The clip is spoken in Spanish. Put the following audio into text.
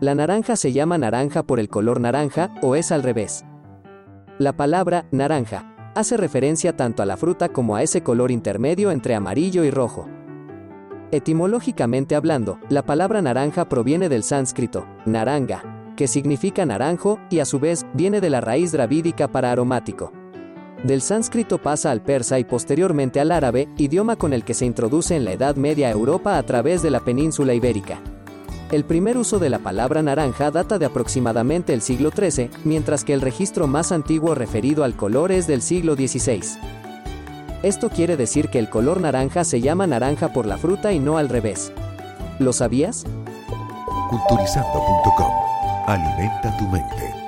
La naranja se llama naranja por el color naranja o es al revés. La palabra naranja hace referencia tanto a la fruta como a ese color intermedio entre amarillo y rojo. Etimológicamente hablando, la palabra naranja proviene del sánscrito, naranga, que significa naranjo y a su vez viene de la raíz dravídica para aromático. Del sánscrito pasa al persa y posteriormente al árabe, idioma con el que se introduce en la Edad Media Europa a través de la península ibérica. El primer uso de la palabra naranja data de aproximadamente el siglo XIII, mientras que el registro más antiguo referido al color es del siglo XVI. Esto quiere decir que el color naranja se llama naranja por la fruta y no al revés. ¿Lo sabías? Culturizando.com. Alimenta tu mente.